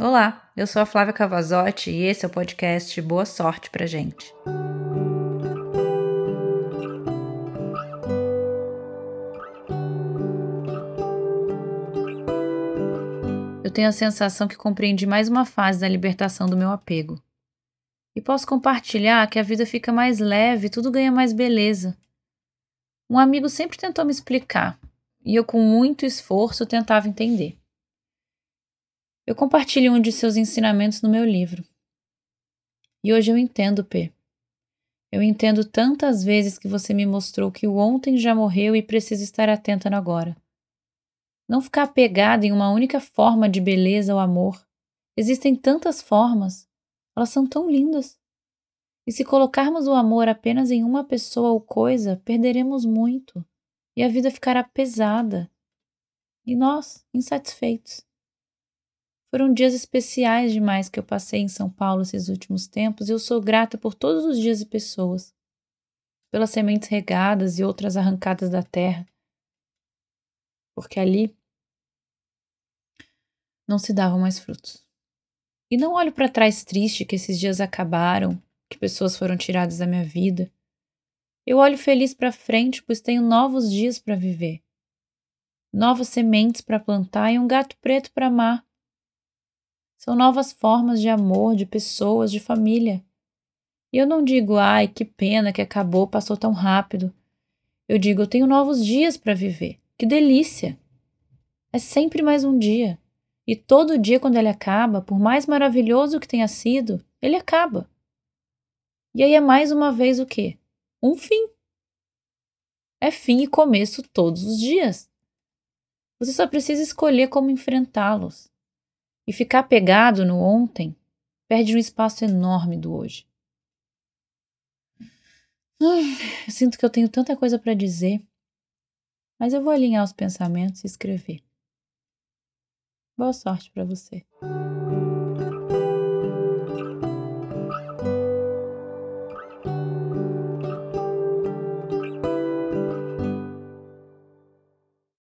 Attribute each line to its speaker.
Speaker 1: Olá, eu sou a Flávia Cavazotti e esse é o podcast Boa Sorte pra gente. Eu tenho a sensação que compreendi mais uma fase da libertação do meu apego. E posso compartilhar que a vida fica mais leve, tudo ganha mais beleza. Um amigo sempre tentou me explicar, e eu, com muito esforço, tentava entender. Eu compartilho um de seus ensinamentos no meu livro. E hoje eu entendo, P. Eu entendo tantas vezes que você me mostrou que o ontem já morreu e precisa estar atenta no agora. Não ficar apegada em uma única forma de beleza ou amor. Existem tantas formas. Elas são tão lindas. E se colocarmos o amor apenas em uma pessoa ou coisa, perderemos muito e a vida ficará pesada. E nós, insatisfeitos. Foram dias especiais demais que eu passei em São Paulo esses últimos tempos e eu sou grata por todos os dias e pessoas, pelas sementes regadas e outras arrancadas da terra, porque ali não se davam mais frutos. E não olho para trás triste que esses dias acabaram, que pessoas foram tiradas da minha vida. Eu olho feliz para frente, pois tenho novos dias para viver, novas sementes para plantar e um gato preto para amar são novas formas de amor, de pessoas, de família. E eu não digo, ai, que pena que acabou, passou tão rápido. Eu digo, eu tenho novos dias para viver. Que delícia! É sempre mais um dia. E todo dia, quando ele acaba, por mais maravilhoso que tenha sido, ele acaba. E aí é mais uma vez o quê? Um fim. É fim e começo todos os dias. Você só precisa escolher como enfrentá-los. E ficar pegado no ontem perde um espaço enorme do hoje. eu sinto que eu tenho tanta coisa para dizer, mas eu vou alinhar os pensamentos e escrever. Boa sorte para você.